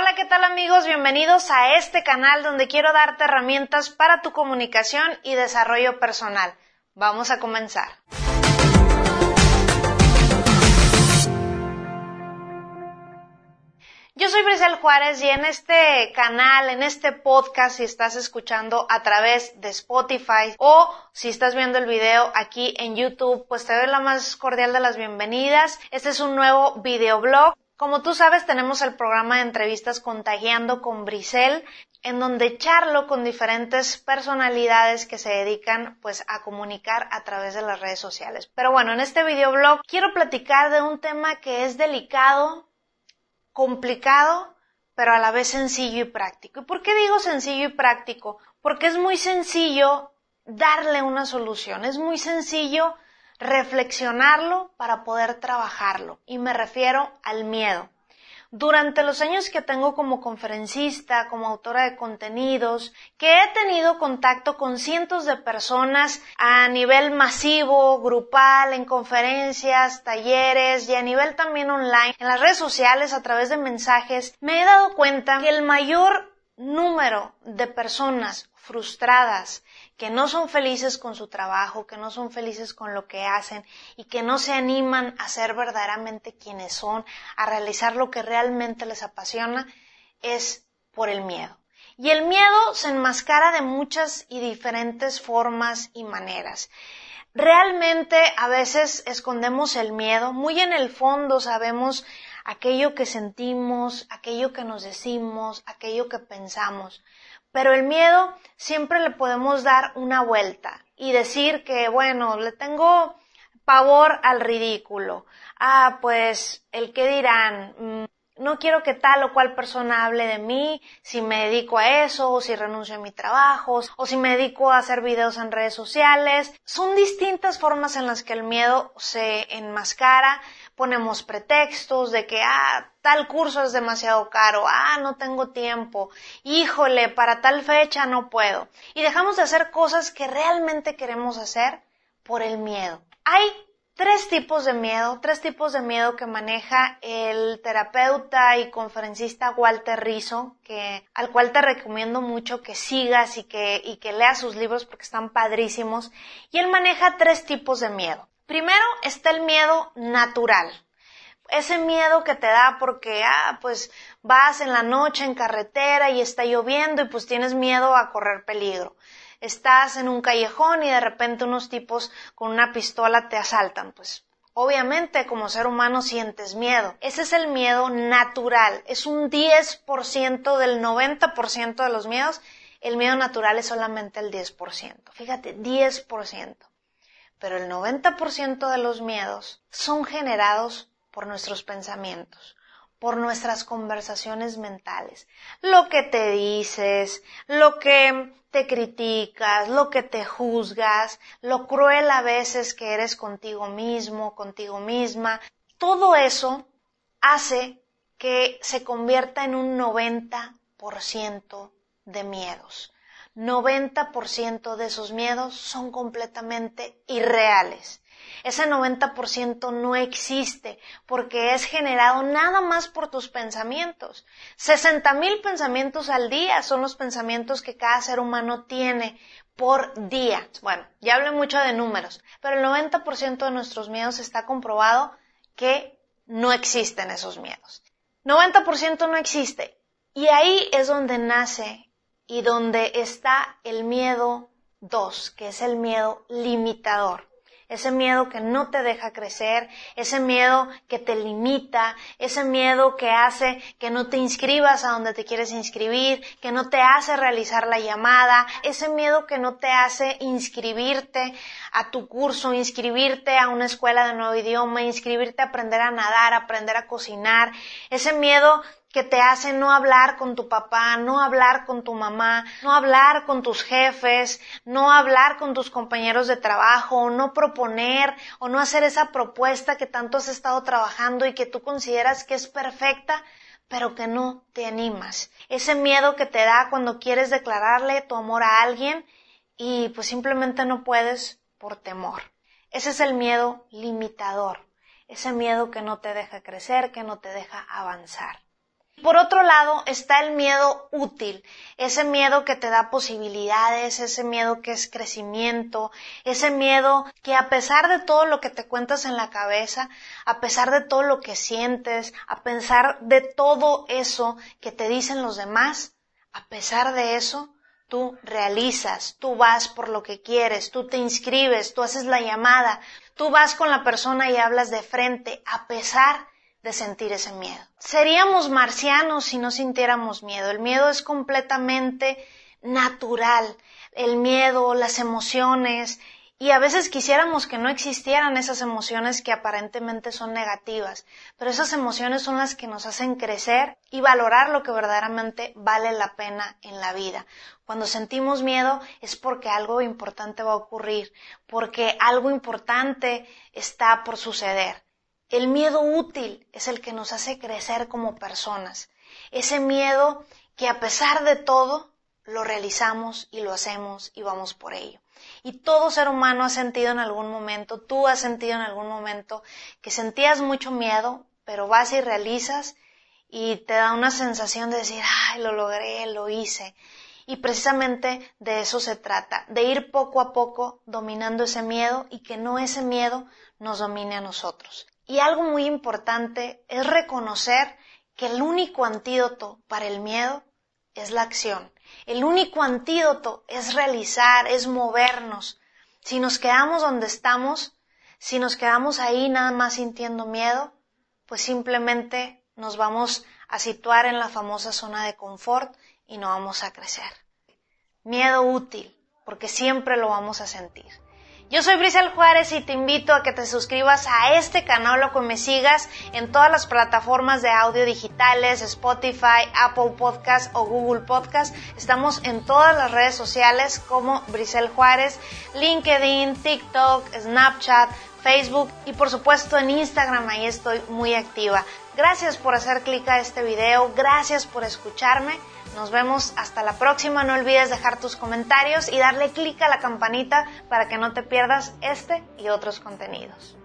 Hola, ¿qué tal amigos? Bienvenidos a este canal donde quiero darte herramientas para tu comunicación y desarrollo personal. Vamos a comenzar. Yo soy Brisel Juárez y en este canal, en este podcast, si estás escuchando a través de Spotify o si estás viendo el video aquí en YouTube, pues te doy la más cordial de las bienvenidas. Este es un nuevo videoblog como tú sabes, tenemos el programa de entrevistas Contagiando con Brisel, en donde charlo con diferentes personalidades que se dedican pues a comunicar a través de las redes sociales. Pero bueno, en este videoblog quiero platicar de un tema que es delicado, complicado, pero a la vez sencillo y práctico. ¿Y por qué digo sencillo y práctico? Porque es muy sencillo darle una solución, es muy sencillo reflexionarlo para poder trabajarlo. Y me refiero al miedo. Durante los años que tengo como conferencista, como autora de contenidos, que he tenido contacto con cientos de personas a nivel masivo, grupal, en conferencias, talleres y a nivel también online, en las redes sociales, a través de mensajes, me he dado cuenta que el mayor número de personas frustradas, que no son felices con su trabajo, que no son felices con lo que hacen y que no se animan a ser verdaderamente quienes son, a realizar lo que realmente les apasiona, es por el miedo. Y el miedo se enmascara de muchas y diferentes formas y maneras. Realmente a veces escondemos el miedo, muy en el fondo sabemos aquello que sentimos, aquello que nos decimos, aquello que pensamos, pero el miedo siempre le podemos dar una vuelta y decir que, bueno, le tengo pavor al ridículo. Ah, pues, el que dirán, mm, no quiero que tal o cual persona hable de mí, si me dedico a eso, o si renuncio a mi trabajo, o si me dedico a hacer videos en redes sociales. Son distintas formas en las que el miedo se enmascara ponemos pretextos de que, ah, tal curso es demasiado caro, ah, no tengo tiempo, híjole, para tal fecha no puedo. Y dejamos de hacer cosas que realmente queremos hacer por el miedo. Hay tres tipos de miedo, tres tipos de miedo que maneja el terapeuta y conferencista Walter Rizzo, que, al cual te recomiendo mucho que sigas y que, y que leas sus libros porque están padrísimos. Y él maneja tres tipos de miedo. Primero está el miedo natural. Ese miedo que te da porque, ah, pues vas en la noche en carretera y está lloviendo y pues tienes miedo a correr peligro. Estás en un callejón y de repente unos tipos con una pistola te asaltan. Pues obviamente como ser humano sientes miedo. Ese es el miedo natural. Es un 10% del 90% de los miedos. El miedo natural es solamente el 10%. Fíjate, 10% pero el 90% de los miedos son generados por nuestros pensamientos, por nuestras conversaciones mentales. Lo que te dices, lo que te criticas, lo que te juzgas, lo cruel a veces que eres contigo mismo, contigo misma, todo eso hace que se convierta en un 90% de miedos. 90% de esos miedos son completamente irreales. Ese 90% no existe porque es generado nada más por tus pensamientos. 60.000 pensamientos al día son los pensamientos que cada ser humano tiene por día. Bueno, ya hablé mucho de números, pero el 90% de nuestros miedos está comprobado que no existen esos miedos. 90% no existe. Y ahí es donde nace y donde está el miedo 2, que es el miedo limitador. Ese miedo que no te deja crecer, ese miedo que te limita, ese miedo que hace que no te inscribas a donde te quieres inscribir, que no te hace realizar la llamada, ese miedo que no te hace inscribirte a tu curso, inscribirte a una escuela de nuevo idioma, inscribirte a aprender a nadar, aprender a cocinar, ese miedo que te hace no hablar con tu papá, no hablar con tu mamá, no hablar con tus jefes, no hablar con tus compañeros de trabajo, no proponer o no hacer esa propuesta que tanto has estado trabajando y que tú consideras que es perfecta, pero que no te animas. Ese miedo que te da cuando quieres declararle tu amor a alguien y pues simplemente no puedes por temor. Ese es el miedo limitador, ese miedo que no te deja crecer, que no te deja avanzar. Por otro lado está el miedo útil, ese miedo que te da posibilidades, ese miedo que es crecimiento, ese miedo que a pesar de todo lo que te cuentas en la cabeza, a pesar de todo lo que sientes, a pesar de todo eso que te dicen los demás, a pesar de eso, tú realizas, tú vas por lo que quieres, tú te inscribes, tú haces la llamada, tú vas con la persona y hablas de frente, a pesar de sentir ese miedo. Seríamos marcianos si no sintiéramos miedo. El miedo es completamente natural. El miedo, las emociones, y a veces quisiéramos que no existieran esas emociones que aparentemente son negativas, pero esas emociones son las que nos hacen crecer y valorar lo que verdaderamente vale la pena en la vida. Cuando sentimos miedo es porque algo importante va a ocurrir, porque algo importante está por suceder. El miedo útil es el que nos hace crecer como personas. Ese miedo que a pesar de todo lo realizamos y lo hacemos y vamos por ello. Y todo ser humano ha sentido en algún momento, tú has sentido en algún momento que sentías mucho miedo, pero vas y realizas y te da una sensación de decir, ay, lo logré, lo hice. Y precisamente de eso se trata, de ir poco a poco dominando ese miedo y que no ese miedo nos domine a nosotros. Y algo muy importante es reconocer que el único antídoto para el miedo es la acción. El único antídoto es realizar, es movernos. Si nos quedamos donde estamos, si nos quedamos ahí nada más sintiendo miedo, pues simplemente nos vamos a situar en la famosa zona de confort y no vamos a crecer. Miedo útil, porque siempre lo vamos a sentir. Yo soy Brisel Juárez y te invito a que te suscribas a este canal o que me sigas en todas las plataformas de audio digitales, Spotify, Apple Podcast o Google Podcast. Estamos en todas las redes sociales como Brisel Juárez, LinkedIn, TikTok, Snapchat, Facebook y por supuesto en Instagram, ahí estoy muy activa. Gracias por hacer clic a este video, gracias por escucharme. Nos vemos hasta la próxima. No olvides dejar tus comentarios y darle clic a la campanita para que no te pierdas este y otros contenidos.